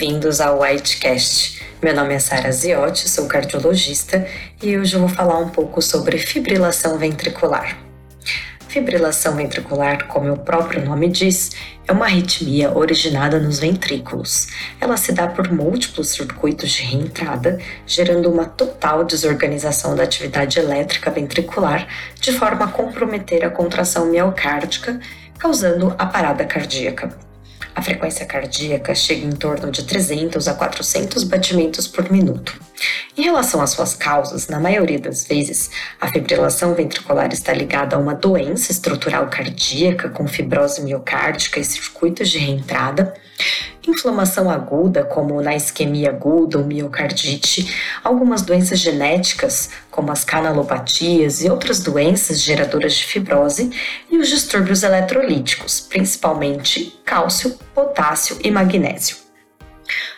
Bem-vindos ao Whitecast. Meu nome é Sara Ziotti, sou cardiologista e hoje vou falar um pouco sobre fibrilação ventricular. Fibrilação ventricular, como o próprio nome diz, é uma arritmia originada nos ventrículos. Ela se dá por múltiplos circuitos de reentrada, gerando uma total desorganização da atividade elétrica ventricular, de forma a comprometer a contração miocárdica, causando a parada cardíaca. A frequência cardíaca chega em torno de 300 a 400 batimentos por minuto. Em relação às suas causas, na maioria das vezes, a fibrilação ventricular está ligada a uma doença estrutural cardíaca com fibrose miocárdica e circuitos de reentrada, inflamação aguda, como na isquemia aguda ou miocardite, algumas doenças genéticas, como as canalopatias e outras doenças geradoras de fibrose, e os distúrbios eletrolíticos, principalmente cálcio, potássio e magnésio.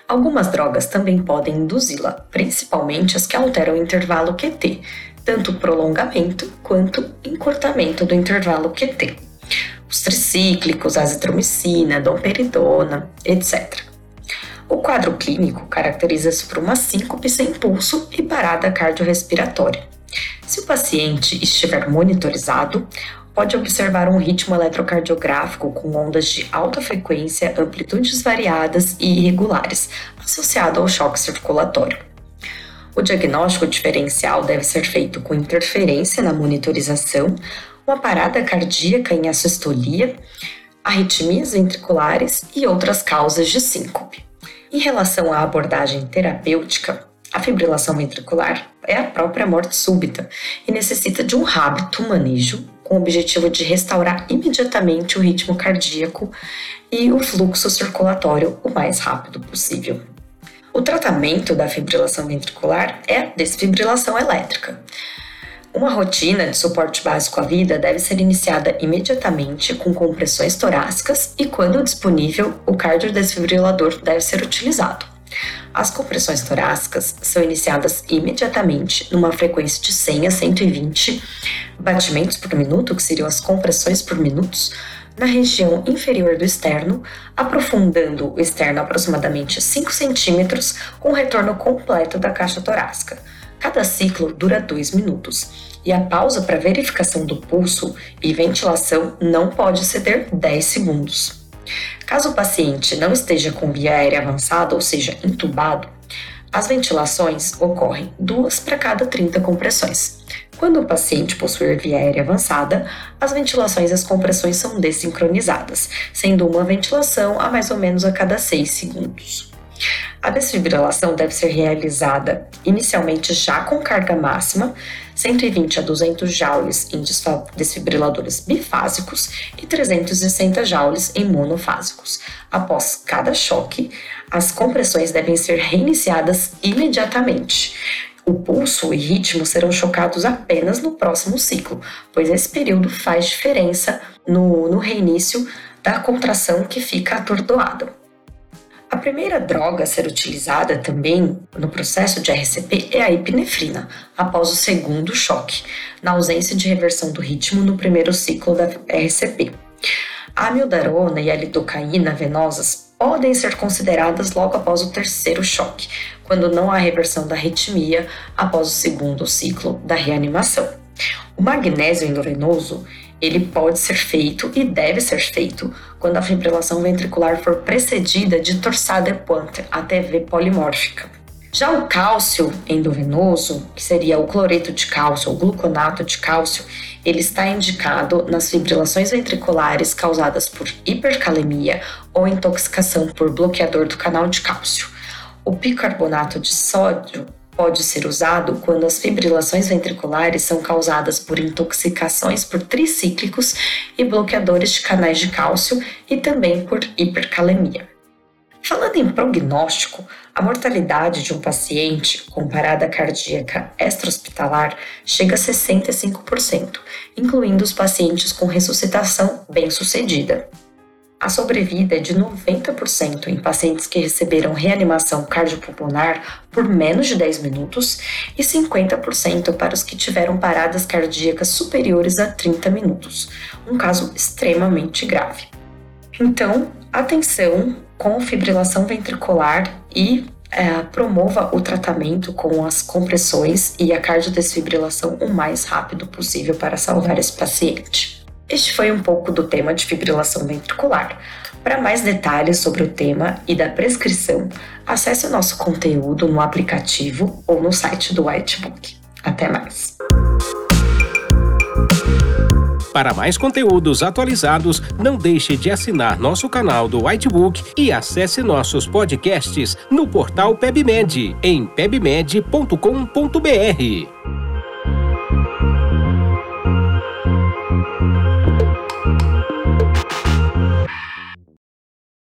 Algumas drogas também podem induzi-la, principalmente as que alteram o intervalo QT, tanto prolongamento quanto encurtamento do intervalo QT os tricíclicos, azitromicina, domperidona, etc. O quadro clínico caracteriza-se por uma síncope sem pulso e parada cardiorrespiratória. Se o paciente estiver monitorizado, pode observar um ritmo eletrocardiográfico com ondas de alta frequência, amplitudes variadas e irregulares, associado ao choque circulatório. O diagnóstico diferencial deve ser feito com interferência na monitorização, uma parada cardíaca em assostolia, arritmias ventriculares e outras causas de síncope. Em relação à abordagem terapêutica, a fibrilação ventricular é a própria morte súbita e necessita de um hábito manejo com o objetivo de restaurar imediatamente o ritmo cardíaco e o fluxo circulatório o mais rápido possível. O tratamento da fibrilação ventricular é a desfibrilação elétrica. Uma rotina de suporte básico à vida deve ser iniciada imediatamente com compressões torácicas e, quando disponível, o cardiodesfibrilador deve ser utilizado. As compressões torácicas são iniciadas imediatamente numa frequência de 100 a 120 batimentos por minuto, que seriam as compressões por minutos, na região inferior do externo, aprofundando o externo aproximadamente 5 centímetros, com retorno completo da caixa torácica. Cada ciclo dura 2 minutos e a pausa para verificação do pulso e ventilação não pode exceder 10 segundos. Caso o paciente não esteja com via aérea avançada, ou seja, entubado, as ventilações ocorrem duas para cada 30 compressões. Quando o paciente possui via aérea avançada, as ventilações e as compressões são desincronizadas, sendo uma ventilação a mais ou menos a cada 6 segundos. A desfibrilação deve ser realizada inicialmente já com carga máxima, 120 a 200 joules em desfibriladores bifásicos e 360 joules em monofásicos. Após cada choque, as compressões devem ser reiniciadas imediatamente. O pulso e ritmo serão chocados apenas no próximo ciclo, pois esse período faz diferença no, no reinício da contração que fica atordoada. A primeira droga a ser utilizada também no processo de RCP é a epinefrina, após o segundo choque, na ausência de reversão do ritmo no primeiro ciclo da RCP. A amiodarona e a lidocaína venosas podem ser consideradas logo após o terceiro choque, quando não há reversão da arritmia após o segundo ciclo da reanimação. O magnésio endovenoso ele pode ser feito e deve ser feito quando a fibrilação ventricular for precedida de torsada equante, ATV polimórfica. Já o cálcio endovenoso, que seria o cloreto de cálcio ou gluconato de cálcio, ele está indicado nas fibrilações ventriculares causadas por hipercalemia ou intoxicação por bloqueador do canal de cálcio. O bicarbonato de sódio pode ser usado quando as fibrilações ventriculares são causadas por intoxicações por tricíclicos e bloqueadores de canais de cálcio e também por hipercalemia. Falando em prognóstico, a mortalidade de um paciente com parada cardíaca extra-hospitalar chega a 65%, incluindo os pacientes com ressuscitação bem-sucedida. A sobrevida é de 90% em pacientes que receberam reanimação cardiopulmonar por menos de 10 minutos e 50% para os que tiveram paradas cardíacas superiores a 30 minutos, um caso extremamente grave. Então, atenção com fibrilação ventricular e é, promova o tratamento com as compressões e a cardiodesfibrilação o mais rápido possível para salvar esse paciente. Este foi um pouco do tema de fibrilação ventricular. Para mais detalhes sobre o tema e da prescrição, acesse o nosso conteúdo no aplicativo ou no site do Whitebook. Até mais! Para mais conteúdos atualizados, não deixe de assinar nosso canal do Whitebook e acesse nossos podcasts no portal PebMed em pebmed.com.br.